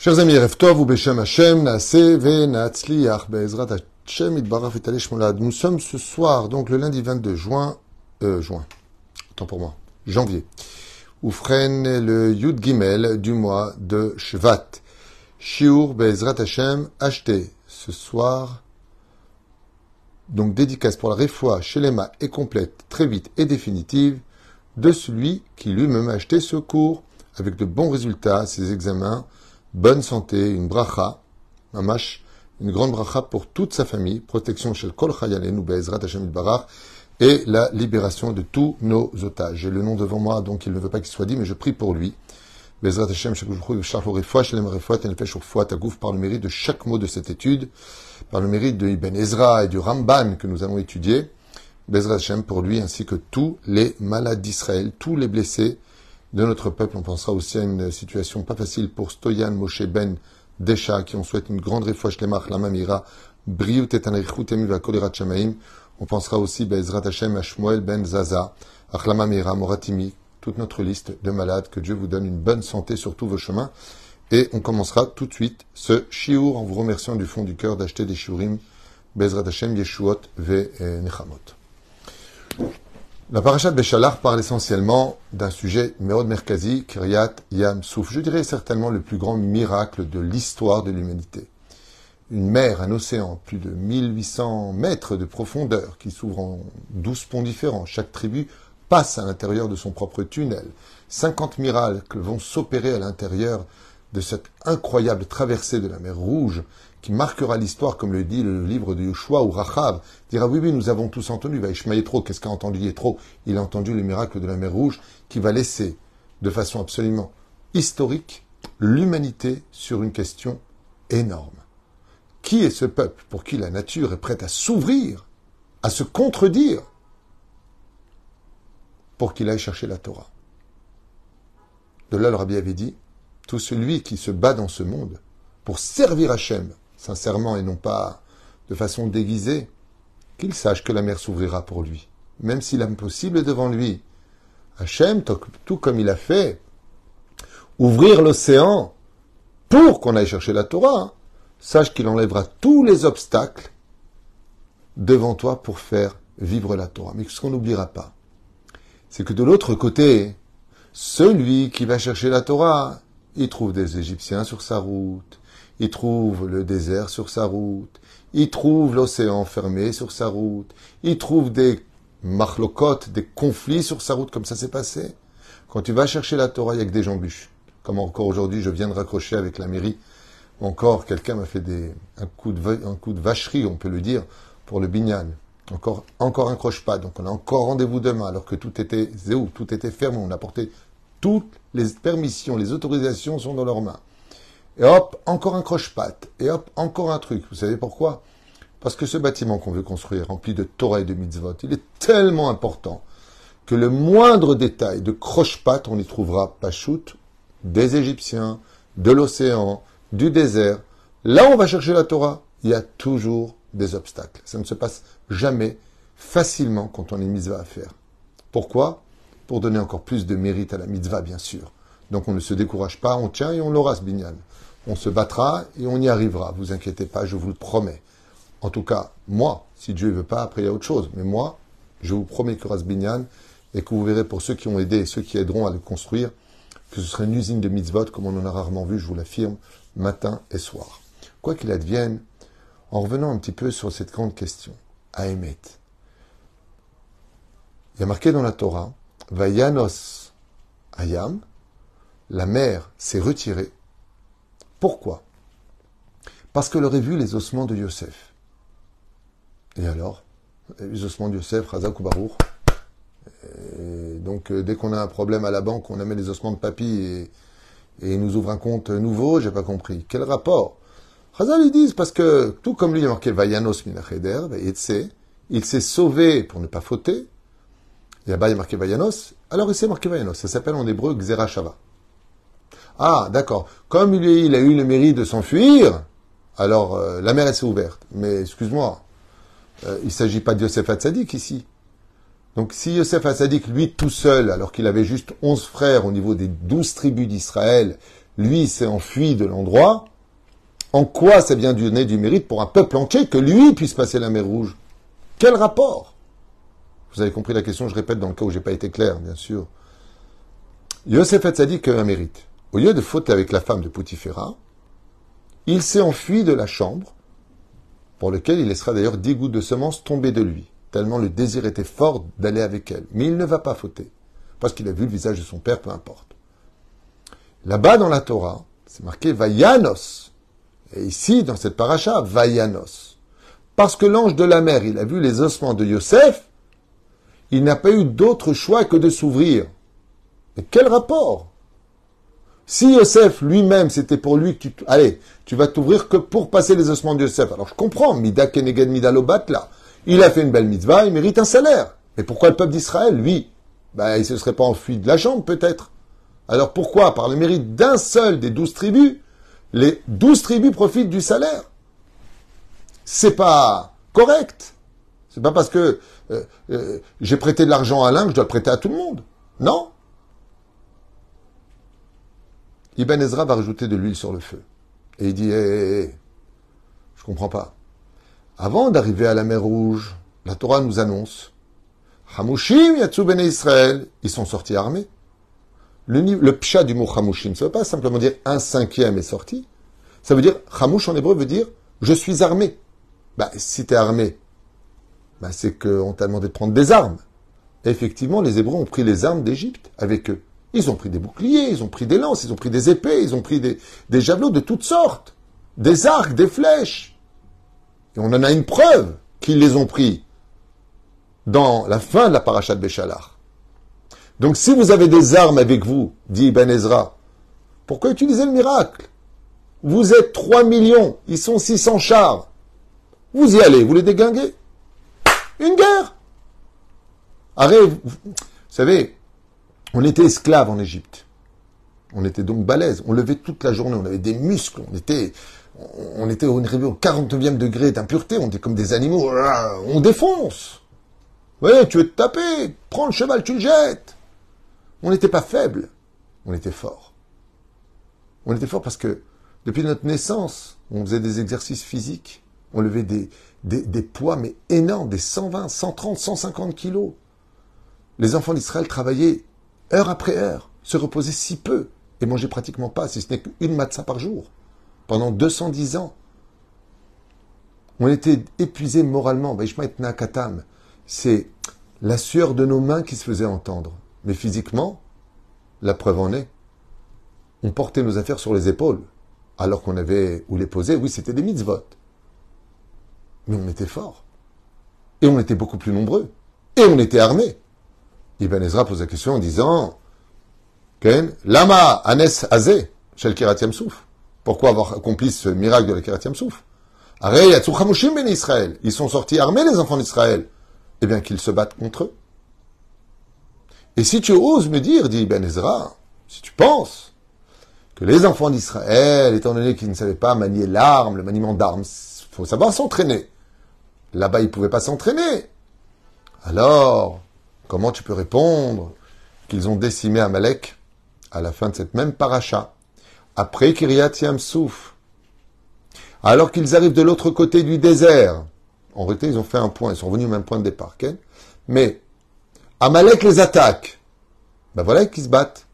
Chers amis, Beshem. Nous sommes ce soir, donc le lundi 22 juin, euh, juin, autant pour moi, janvier, où freine le Yud Gimel du mois de Shvat. Shiur Be'ezrat Hashem, acheté ce soir, donc dédicace pour la réfoua chez Lema est complète, très vite et définitive, de celui qui lui-même a acheté ce cours, avec de bons résultats, ses examens, bonne santé, une bracha, mamash, une grande bracha pour toute sa famille, protection chez Kol Chayalenu Be'ezrat Hashem Barach, et la libération de tous nos otages. J'ai le nom devant moi, donc il ne veut pas qu'il soit dit, mais je prie pour lui. Be'ezrat Hashem, par le mérite de chaque mot de cette étude, par le mérite de Ibn Ezra et du Ramban que nous allons étudier. Bezrat Hashem pour lui, ainsi que tous les malades d'Israël, tous les blessés, de notre peuple. On pensera aussi à une situation pas facile pour Stoyan Moshe Ben Desha, qui on souhaite une grande refouach lemach la mamira, briut et va kolerat shamaim. On pensera aussi Bezrat Hashem à Shmuel Ben Zaza, Achlama Mira, Moratimi, toute notre liste de malades. Que Dieu vous donne une bonne santé sur tous vos chemins. Et on commencera tout de suite ce shiur en vous remerciant du fond du cœur d'acheter des shiurim. Bezrat Hashem Yeshuot Ve Nechamot. La parashat Béchalar parle essentiellement d'un sujet Meod Merkazi, Kiryat Yam Souf. Je dirais certainement le plus grand miracle de l'histoire de l'humanité. Une mer, un océan, plus de 1800 mètres de profondeur, qui s'ouvre en 12 ponts différents. Chaque tribu passe à l'intérieur de son propre tunnel. 50 miracles vont s'opérer à l'intérieur de cette incroyable traversée de la mer Rouge qui marquera l'histoire, comme le dit le livre de Yoshua ou Rachav, dira oui, oui, nous avons tous entendu, va trop, qu'est-ce qu'a entendu Yétro? Il a entendu le miracle de la mer Rouge qui va laisser, de façon absolument historique, l'humanité sur une question énorme. Qui est ce peuple pour qui la nature est prête à s'ouvrir, à se contredire, pour qu'il aille chercher la Torah? De là, le rabbi avait dit, tout celui qui se bat dans ce monde pour servir Hachem, sincèrement et non pas de façon déguisée, qu'il sache que la mer s'ouvrira pour lui, même si l'impossible est devant lui. Hachem, tout comme il a fait, ouvrir l'océan pour qu'on aille chercher la Torah, hein, sache qu'il enlèvera tous les obstacles devant toi pour faire vivre la Torah. Mais ce qu'on n'oubliera pas, c'est que de l'autre côté, celui qui va chercher la Torah, il trouve des Égyptiens sur sa route, il trouve le désert sur sa route, il trouve l'océan fermé sur sa route, il trouve des marlocotes, des conflits sur sa route, comme ça s'est passé. Quand tu vas chercher la Torah, il y a que des embûches. Comme encore aujourd'hui, je viens de raccrocher avec la mairie. Encore, quelqu'un m'a fait des, un, coup de, un vacherie, on peut le dire, pour le bignal. Encore, encore un croche-pas. Donc on a encore rendez-vous demain, alors que tout était zéou, tout était fermé. On a porté toutes les permissions, les autorisations sont dans leurs mains. Et hop, encore un croche-patte. Et hop, encore un truc. Vous savez pourquoi? Parce que ce bâtiment qu'on veut construire, rempli de Torah et de mitzvot, il est tellement important que le moindre détail de croche-patte, on y trouvera Pachout, des Égyptiens, de l'océan, du désert. Là où on va chercher la Torah, il y a toujours des obstacles. Ça ne se passe jamais facilement quand on est mitzvah à faire. Pourquoi? Pour donner encore plus de mérite à la mitzvah, bien sûr. Donc on ne se décourage pas, on tient et on l'aura ce binyan on se battra et on y arrivera. Vous inquiétez pas, je vous le promets. En tout cas, moi, si Dieu ne veut pas, après il y a autre chose. Mais moi, je vous promets que Rasbinyan, et que vous verrez pour ceux qui ont aidé et ceux qui aideront à le construire, que ce sera une usine de mitzvot, comme on en a rarement vu, je vous l'affirme, matin et soir. Quoi qu'il advienne, en revenant un petit peu sur cette grande question, Ahemet. Il y a marqué dans la Torah, Vayanos Ayam, la mer s'est retirée pourquoi? Parce qu'elle aurait vu les ossements de Yosef. Et alors? Les ossements de Yosef, Razak ou donc, euh, dès qu'on a un problème à la banque, on amène les ossements de papy et, il nous ouvre un compte nouveau, j'ai pas compris. Quel rapport? Razal, ils disent, parce que, tout comme lui, il a marqué Vayanos il s'est sauvé pour ne pas fauter. Et là-bas, il a marqué Vayanos. Alors, il s'est marqué Vayanos. Ça s'appelle en hébreu Xerashava. Ah, d'accord. Comme il, a eu le mérite de s'enfuir, alors euh, la mer elle s'est ouverte. Mais excuse-moi, euh, il ne s'agit pas de Yosef Hatzadik ici. Donc si Yosef Hatzadik, lui tout seul, alors qu'il avait juste onze frères au niveau des douze tribus d'Israël, lui s'est enfui de l'endroit, en quoi ça vient donner du mérite pour un peuple entier que lui puisse passer la mer Rouge? Quel rapport? Vous avez compris la question, je répète dans le cas où j'ai pas été clair, bien sûr. Yosef Hatzadik a un mérite. Au lieu de faute avec la femme de Poutifera, il s'est enfui de la chambre, pour lequel il laissera d'ailleurs dix gouttes de semences tomber de lui, tellement le désir était fort d'aller avec elle. Mais il ne va pas fauter, parce qu'il a vu le visage de son père, peu importe. Là-bas dans la Torah, c'est marqué Vayanos. Et ici, dans cette paracha, Vayanos. Parce que l'ange de la mer, il a vu les ossements de Yosef, il n'a pas eu d'autre choix que de s'ouvrir. Mais quel rapport? Si Yosef lui-même, c'était pour lui que tu... Allez, tu vas t'ouvrir que pour passer les ossements de Yosef. Alors je comprends, Mida Keneged Mida Lobat, là. Il a fait une belle mitzvah, il mérite un salaire. Mais pourquoi le peuple d'Israël, lui? Ben, Il se serait pas enfui de la chambre, peut-être. Alors pourquoi Par le mérite d'un seul des douze tribus, les douze tribus profitent du salaire? C'est pas correct. C'est pas parce que euh, euh, j'ai prêté de l'argent à l'un que je dois le prêter à tout le monde. Non. Ibn Ezra va rajouter de l'huile sur le feu. Et il dit, hé, hé, hé, je comprends pas. Avant d'arriver à la mer Rouge, la Torah nous annonce, Hamushim Yatsu Bene Israël, ils sont sortis armés. Le, le pshat du mot Hamushim, ne veut pas simplement dire un cinquième est sorti. Ça veut dire, Hamush en hébreu veut dire, je suis armé. Bah, si tu es armé, bah, c'est qu'on t'a demandé de prendre des armes. effectivement, les Hébreux ont pris les armes d'Égypte avec eux. Ils ont pris des boucliers, ils ont pris des lances, ils ont pris des épées, ils ont pris des, javelots de toutes sortes, des arcs, des flèches. Et on en a une preuve qu'ils les ont pris dans la fin de la paracha de Béchalar. Donc si vous avez des armes avec vous, dit Ibn Ezra, pourquoi utiliser le miracle? Vous êtes 3 millions, ils sont 600 chars. Vous y allez, vous les déglinguez. Une guerre Arrête, vous savez, on était esclaves en Égypte. On était donc balèzes. On levait toute la journée. On avait des muscles. On était, on était au 49e degré d'impureté. On était comme des animaux. On défonce. Oui, tu veux te taper. Prends le cheval, tu le jettes. On n'était pas faibles. On était forts. On était forts parce que depuis notre naissance, on faisait des exercices physiques. On levait des, des, des poids, mais énormes, des 120, 130, 150 kilos. Les enfants d'Israël travaillaient heure après heure, se reposer si peu et manger pratiquement pas, si ce n'est qu'une matzah par jour, pendant 210 ans. On était épuisés moralement. C'est la sueur de nos mains qui se faisait entendre. Mais physiquement, la preuve en est. On portait nos affaires sur les épaules, alors qu'on avait où les poser. Oui, c'était des mitzvot. Mais on était forts. Et on était beaucoup plus nombreux. Et on était armés. Ibn Ezra pose la question en disant Lama Anes Azé, chez le Souf. Pourquoi avoir accompli ce miracle de la Kiratiam Souf? Ben Israël. Ils sont sortis armés, les enfants d'Israël. Eh bien, qu'ils se battent contre eux. Et si tu oses me dire, dit Ibn Ezra, si tu penses que les enfants d'Israël, étant donné qu'ils ne savaient pas manier l'arme, le maniement d'armes, faut savoir s'entraîner. Là-bas, ils ne pouvaient pas s'entraîner. Alors, Comment tu peux répondre qu'ils ont décimé Amalek à la fin de cette même paracha, après Kiryat Yamsouf, alors qu'ils arrivent de l'autre côté du désert? En réalité, ils ont fait un point, ils sont revenus au même point de départ. Mais Amalek les attaque. Ben voilà qu'ils se battent.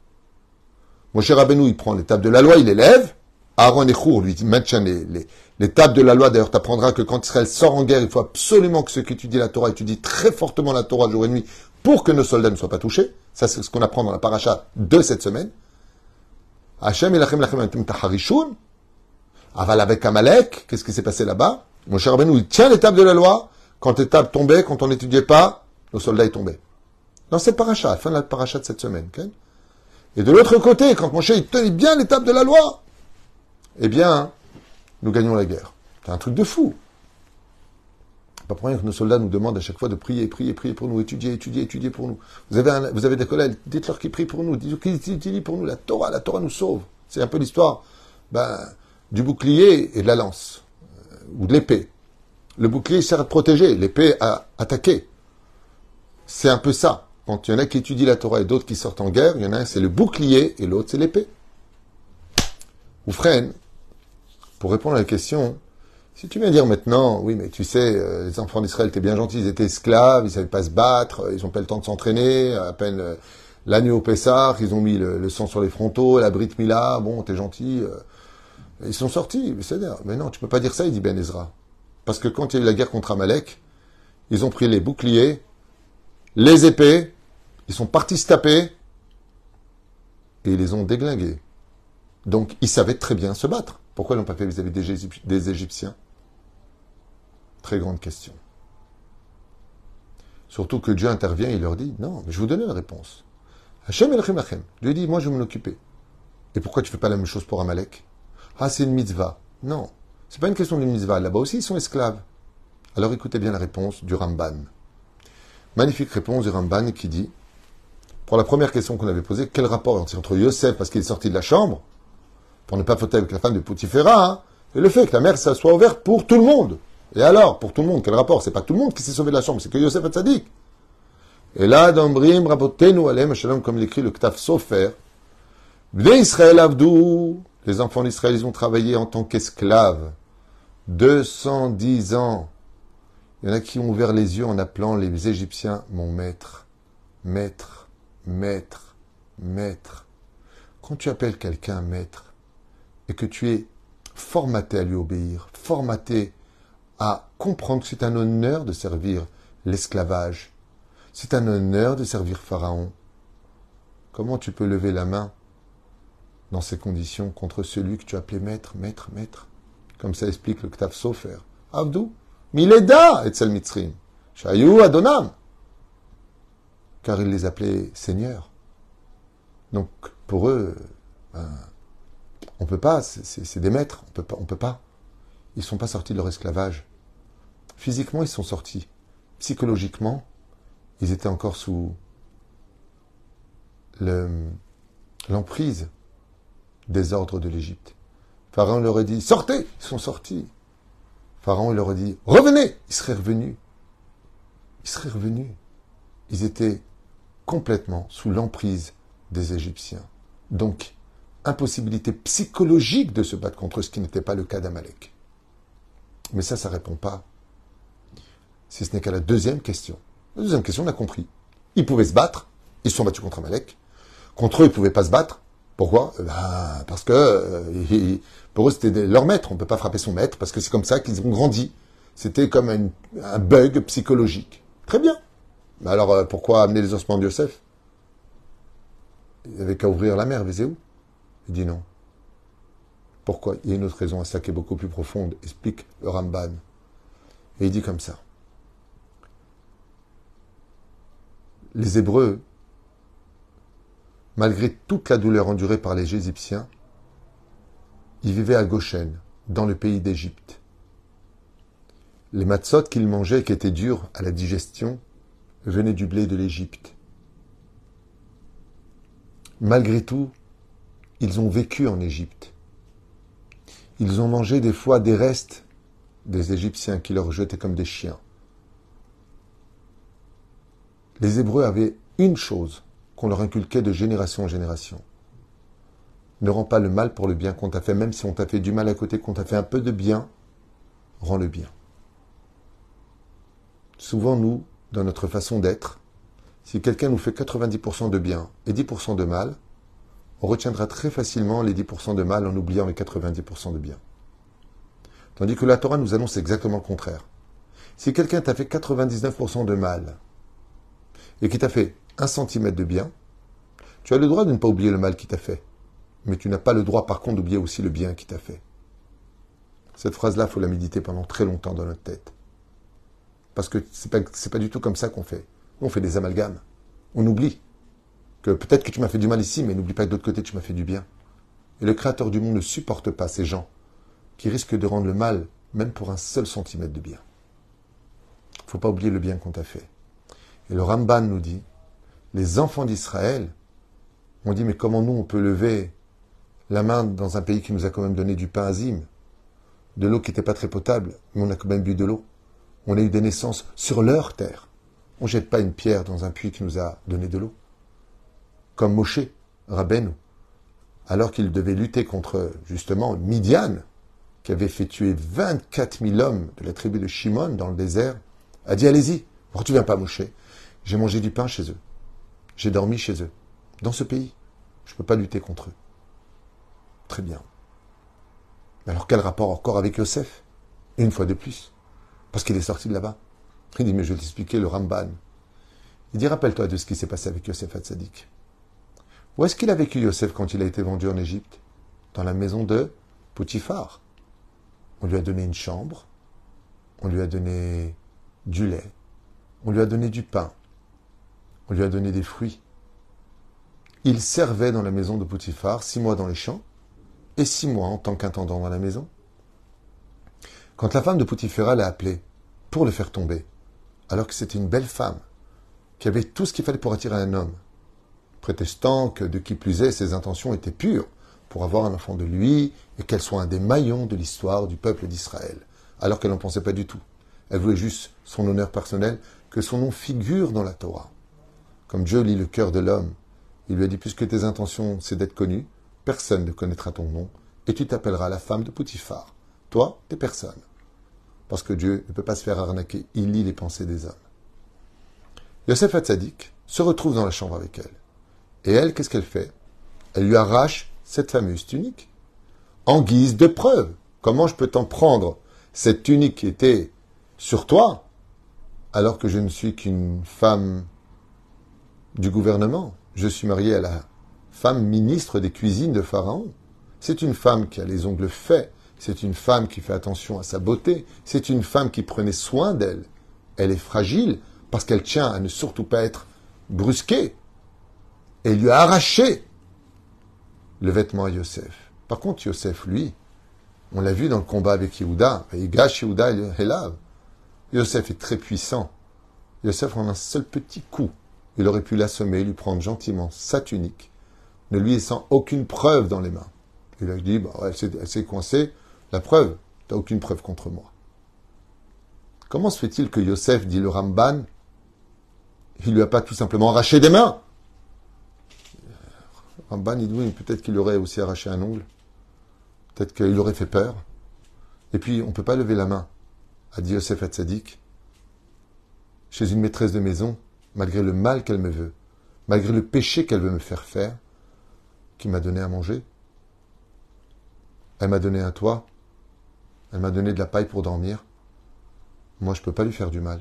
Moshe Rabbeinu, il prend l'étape de la loi, il élève. Aaron et Chour lui maintiennent les, les, les tables de la loi. D'ailleurs, tu apprendras que quand Israël sort en guerre, il faut absolument que ceux qui étudient la Torah étudient très fortement la Torah jour et nuit pour que nos soldats ne soient pas touchés. Ça, c'est ce qu'on apprend dans la paracha de cette semaine. Hachem ilachem lachem taharishun. Aval avec Amalek, qu'est-ce qui s'est passé là-bas? Mon cher Rabbeinu, il tient tables de la loi. Quand les tables tombaient, quand on n'étudiait pas, nos soldats y tombaient. Dans cette paracha, la fin de la paracha de cette semaine. Et de l'autre côté, quand Moshe il tenait bien tables de la loi, eh bien, nous gagnons la guerre. C'est un truc de fou. Pas pour rien que nos soldats nous demandent à chaque fois de prier, prier, prier pour nous, étudier, étudier, étudier pour nous. Vous avez, des collègues, dites-leur qu'ils prient pour nous, dites-leur qu'ils étudient pour nous. La Torah, la Torah nous sauve. C'est un peu l'histoire ben, du bouclier et de la lance, euh, ou de l'épée. Le bouclier sert à protéger, l'épée à attaquer. C'est un peu ça. Quand il y en a qui étudient la Torah et d'autres qui sortent en guerre, il y en a un c'est le bouclier et l'autre c'est l'épée. Ou freine, pour répondre à la question, si tu viens dire maintenant, oui, mais tu sais, euh, les enfants d'Israël étaient bien gentils, ils étaient esclaves, ils savaient pas se battre, ils ont pas le temps de s'entraîner, à peine euh, l'agneau au Pessah, ils ont mis le, sang sur les frontaux, la Brit Mila, bon, t'es gentil. Euh, ils sont sortis, c'est-à-dire, mais non, tu peux pas dire ça, il dit Ben Ezra. Parce que quand il y a eu la guerre contre Amalek, ils ont pris les boucliers, les épées, ils sont partis se taper, et ils les ont déglingués. Donc, ils savaient très bien se battre. Pourquoi ils n'ont pas fait vis-à-vis des Égyptiens? Très grande question. Surtout que Dieu intervient et leur dit Non, mais je vous donne la réponse. Hachem el Dieu dit Moi, je vais m'en occuper. Et pourquoi tu fais pas la même chose pour Amalek? Ah, c'est une mitzvah. Non, c'est pas une question d'une mitzvah. Là-bas aussi, ils sont esclaves. Alors écoutez bien la réponse du Ramban. Magnifique réponse du Ramban qui dit Pour la première question qu'on avait posée, quel rapport entre Yosef, parce qu'il est sorti de la chambre, pour ne pas fauter avec la femme de Poutifera, et le fait que la mer soit ouverte pour tout le monde? Et alors, pour tout le monde, quel rapport? C'est pas tout le monde qui s'est sauvé de la chambre, c'est que Yosef Tzadik. Et là, d'Ambrim, Rabotenu, Alem, Shalom, comme l'écrit le Ktaf Sofer, Israël Avdou, les enfants d'Israël, ils ont travaillé en tant qu'esclaves. 210 ans. Il y en a qui ont ouvert les yeux en appelant les Égyptiens mon maître, maître, maître, maître. Quand tu appelles quelqu'un maître, et que tu es formaté à lui obéir, formaté à comprendre que c'est un honneur de servir l'esclavage, c'est un honneur de servir Pharaon. Comment tu peux lever la main dans ces conditions contre celui que tu appelais maître, maître, maître? Comme ça explique le Ktaf Sofer. Abdou, Mileda et Mitzrim, Shayou Adonam. Car il les appelait seigneurs. Donc, pour eux, ben, on peut pas, c'est des maîtres, on peut pas, on peut pas. Ils sont pas sortis de leur esclavage. Physiquement, ils sont sortis. Psychologiquement, ils étaient encore sous l'emprise des ordres de l'Égypte. Pharaon leur a dit sortez, ils sont sortis. Pharaon leur a dit revenez, ils seraient revenus. Ils seraient revenus. Ils étaient complètement sous l'emprise des Égyptiens. Donc, impossibilité psychologique de se battre contre ce qui n'était pas le cas d'Amalek. Mais ça, ça répond pas. Si ce n'est qu'à la deuxième question. La deuxième question, on a compris. Ils pouvaient se battre, ils se sont battus contre Amalek. Contre eux, ils ne pouvaient pas se battre. Pourquoi? Ben, Parce que euh, pour eux, c'était leur maître. On ne peut pas frapper son maître, parce que c'est comme ça qu'ils ont grandi. C'était comme un, bug psychologique. Très bien. Mais alors, euh, pourquoi amener les ossements de Yosef? Il n'y avait qu'à ouvrir la mer, où il dit non. Pourquoi Il y a une autre raison à ça qui est beaucoup plus profonde, explique le Ramban. Et il dit comme ça. Les Hébreux, malgré toute la douleur endurée par les Égyptiens, ils vivaient à Goshen, dans le pays d'Égypte. Les matzot qu'ils mangeaient, qui étaient durs à la digestion, venaient du blé de l'Égypte. Malgré tout, ils ont vécu en Égypte. Ils ont mangé des fois des restes des Égyptiens qui leur jetaient comme des chiens. Les Hébreux avaient une chose qu'on leur inculquait de génération en génération. Ne rends pas le mal pour le bien qu'on t'a fait, même si on t'a fait du mal à côté, qu'on t'a fait un peu de bien, rends le bien. Souvent, nous, dans notre façon d'être, si quelqu'un nous fait 90% de bien et 10% de mal, on retiendra très facilement les 10% de mal en oubliant les 90% de bien. Tandis que la Torah nous annonce exactement le contraire. Si quelqu'un t'a fait 99% de mal et qui t'a fait un centimètre de bien, tu as le droit de ne pas oublier le mal qu'il t'a fait. Mais tu n'as pas le droit, par contre, d'oublier aussi le bien qu'il t'a fait. Cette phrase-là, il faut la méditer pendant très longtemps dans notre tête. Parce que c'est pas, pas du tout comme ça qu'on fait. On fait des amalgames. On oublie que peut-être que tu m'as fait du mal ici, mais n'oublie pas que d'autre côté, tu m'as fait du bien. Et le Créateur du monde ne supporte pas ces gens qui risquent de rendre le mal, même pour un seul centimètre de bien. Il ne faut pas oublier le bien qu'on t'a fait. Et le Ramban nous dit, les enfants d'Israël ont dit, mais comment nous, on peut lever la main dans un pays qui nous a quand même donné du pain azim, de l'eau qui n'était pas très potable, mais on a quand même bu de l'eau. On a eu des naissances sur leur terre. On ne jette pas une pierre dans un puits qui nous a donné de l'eau comme Moshe, Rabbeinu, alors qu'il devait lutter contre, justement, Midian, qui avait fait tuer 24 000 hommes de la tribu de Shimon dans le désert, a dit Allez-y, pourquoi tu viens pas moucher J'ai mangé du pain chez eux. J'ai dormi chez eux. Dans ce pays. Je ne peux pas lutter contre eux. Très bien. Alors quel rapport encore avec Yosef? Une fois de plus. Parce qu'il est sorti de là-bas. Il dit Mais je vais t'expliquer le Ramban. Il dit Rappelle-toi de ce qui s'est passé avec Yosef Hatzadik. Où est-ce qu'il a vécu Yosef quand il a été vendu en Égypte? Dans la maison de Potiphar. On lui a donné une chambre, on lui a donné du lait, on lui a donné du pain, on lui a donné des fruits. Il servait dans la maison de Potiphar six mois dans les champs et six mois en tant qu'intendant dans la maison. Quand la femme de Potiphar l'a appelé pour le faire tomber, alors que c'était une belle femme, qui avait tout ce qu'il fallait pour attirer un homme, prétestant que de qui plus est, ses intentions étaient pures pour avoir un enfant de lui et qu'elle soit un des maillons de l'histoire du peuple d'Israël, alors qu'elle n'en pensait pas du tout. Elle voulait juste son honneur personnel, que son nom figure dans la Torah. Comme Dieu lit le cœur de l'homme, il lui a dit, puisque tes intentions, c'est d'être connu, personne ne connaîtra ton nom, et tu t'appelleras la femme de Poutifar. Toi, t'es personne. Parce que Dieu ne peut pas se faire arnaquer, il lit les pensées des hommes. Yosef Hatzadik se retrouve dans la chambre avec elle. Et elle, qu'est-ce qu'elle fait? Elle lui arrache cette fameuse tunique. En guise de preuve. Comment je peux t'en prendre cette tunique qui était sur toi alors que je ne suis qu'une femme du gouvernement? Je suis mariée à la femme ministre des cuisines de Pharaon. C'est une femme qui a les ongles faits. C'est une femme qui fait attention à sa beauté. C'est une femme qui prenait soin d'elle. Elle est fragile parce qu'elle tient à ne surtout pas être brusquée et il lui a arraché le vêtement à Yosef. Par contre, Yosef, lui, on l'a vu dans le combat avec Yehuda, il gâche Yehuda et Helav. Yosef est très puissant. Yosef, en un seul petit coup, il aurait pu l'assommer, lui prendre gentiment sa tunique, ne lui laissant aucune preuve dans les mains. Il a dit, bah, elle s'est coincée, la preuve, tu n'as aucune preuve contre moi. Comment se fait-il que Yosef, dit le Ramban, il lui a pas tout simplement arraché des mains? Ramban, il peut-être qu'il aurait aussi arraché un ongle. Peut-être qu'il aurait fait peur. Et puis, on ne peut pas lever la main, a dit Yosef Hatzadik, chez une maîtresse de maison, malgré le mal qu'elle me veut, malgré le péché qu'elle veut me faire faire, qui m'a donné à manger. Elle m'a donné un toit, elle m'a donné de la paille pour dormir. Moi, je ne peux pas lui faire du mal.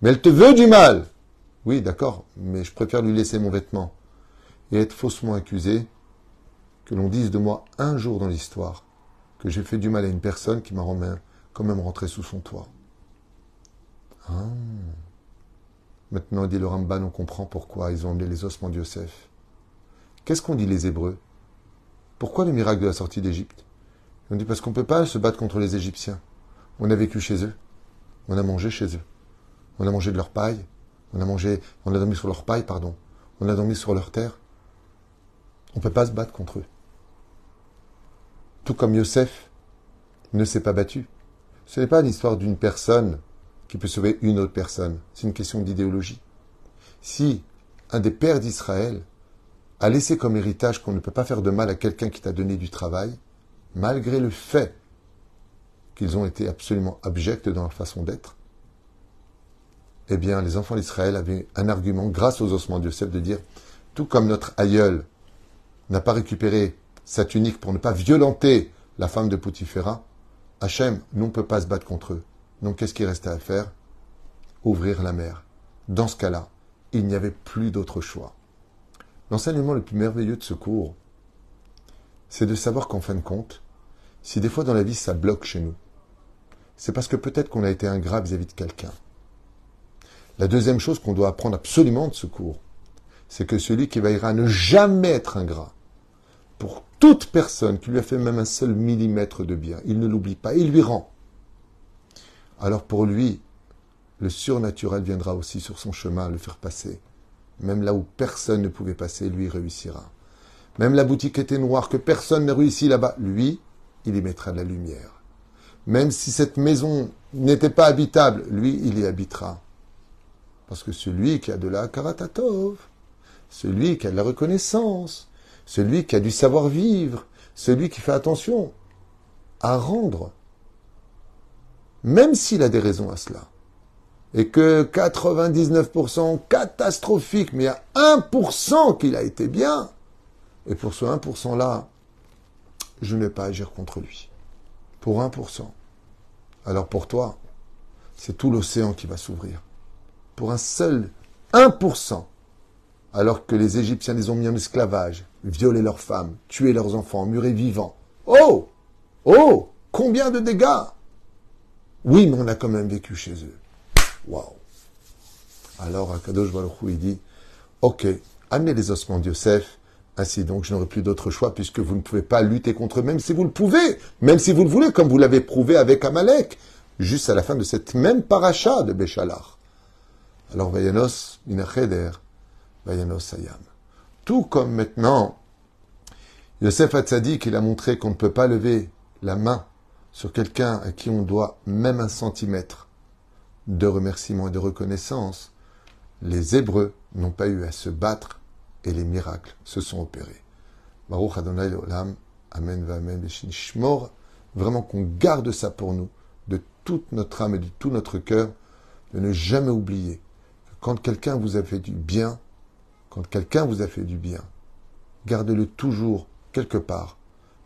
Mais elle te veut du mal Oui, d'accord, mais je préfère lui laisser mon vêtement et être faussement accusé, que l'on dise de moi un jour dans l'histoire que j'ai fait du mal à une personne qui m'a quand même rentré sous son toit. Ah. Maintenant, dit le Ramban, on comprend pourquoi ils ont emmené les ossements de Yosef. Qu'est-ce qu'ont dit les Hébreux? Pourquoi le miracle de la sortie d'Égypte? On dit parce qu'on ne peut pas se battre contre les Égyptiens. On a vécu chez eux. On a mangé chez eux. On a mangé de leur paille. On a mangé, on a dormi sur leur paille, pardon. On a dormi sur leur terre. On ne peut pas se battre contre eux. Tout comme Yosef ne s'est pas battu. Ce n'est pas l'histoire d'une personne qui peut sauver une autre personne. C'est une question d'idéologie. Si un des pères d'Israël a laissé comme héritage qu'on ne peut pas faire de mal à quelqu'un qui t'a donné du travail, malgré le fait qu'ils ont été absolument abjects dans leur façon d'être, eh bien, les enfants d'Israël avaient un argument, grâce aux ossements de Yosef, de dire, tout comme notre aïeul n'a pas récupéré sa tunique pour ne pas violenter la femme de Poutifera, Hachem, nous ne peut pas se battre contre eux. Donc qu'est-ce qui restait à faire? Ouvrir la mer. Dans ce cas-là, il n'y avait plus d'autre choix. L'enseignement le plus merveilleux de ce cours, c'est de savoir qu'en fin de compte, si des fois dans la vie ça bloque chez nous, c'est parce que peut-être qu'on a été ingrat vis-à-vis de quelqu'un. La deuxième chose qu'on doit apprendre absolument de ce cours, c'est que celui qui veillera à ne jamais être ingrat, pour toute personne qui lui a fait même un seul millimètre de bien. Il ne l'oublie pas, il lui rend. Alors pour lui, le surnaturel viendra aussi sur son chemin le faire passer. Même là où personne ne pouvait passer, lui réussira. Même la boutique était noire, que personne n'a réussi là-bas, lui, il y mettra de la lumière. Même si cette maison n'était pas habitable, lui, il y habitera. Parce que celui qui a de la karatatov, celui qui a de la reconnaissance, celui qui a du savoir-vivre, celui qui fait attention à rendre, même s'il a des raisons à cela, et que 99% catastrophique, mais a 1% qu'il a été bien, et pour ce 1%-là, je ne vais pas agir contre lui. Pour 1%. Alors pour toi, c'est tout l'océan qui va s'ouvrir. Pour un seul 1%, alors que les Égyptiens les ont mis en esclavage, violé leurs femmes, tué leurs enfants, murés vivants. Oh Oh Combien de dégâts Oui, mais on a quand même vécu chez eux. Waouh Alors Akadosh Baruch il dit, ok, amenez les ossements de Yosef, ainsi donc je n'aurai plus d'autre choix puisque vous ne pouvez pas lutter contre eux, même si vous le pouvez, même si vous le voulez, comme vous l'avez prouvé avec Amalek, juste à la fin de cette même paracha de Béchalar. Alors Vayanos Minacheder, Vayanos Sayam. Tout comme maintenant, Yosef Hatzadik, il a montré qu'on ne peut pas lever la main sur quelqu'un à qui on doit même un centimètre de remerciement et de reconnaissance. Les Hébreux n'ont pas eu à se battre et les miracles se sont opérés. Baruch Adonai Olam, Amen, Amen, Shmor, vraiment qu'on garde ça pour nous, de toute notre âme et de tout notre cœur, de ne jamais oublier que quand quelqu'un vous a fait du bien, quand quelqu'un vous a fait du bien, gardez-le toujours quelque part,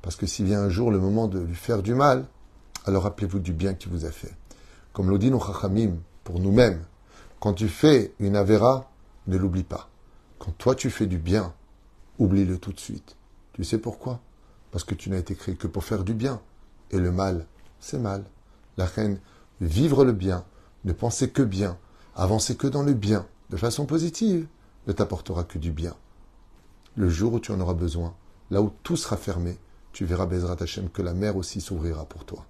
parce que s'il vient un jour le moment de lui faire du mal, alors rappelez-vous du bien qu'il vous a fait. Comme l'Odin Chachamim, pour nous-mêmes, quand tu fais une avéra, ne l'oublie pas. Quand toi tu fais du bien, oublie-le tout de suite. Tu sais pourquoi? Parce que tu n'as été créé que pour faire du bien. Et le mal, c'est mal. La reine, vivre le bien, ne penser que bien, avancer que dans le bien, de façon positive, ne t'apportera que du bien. Le jour où tu en auras besoin, là où tout sera fermé, tu verras Bezrat Hashem que la mer aussi s'ouvrira pour toi.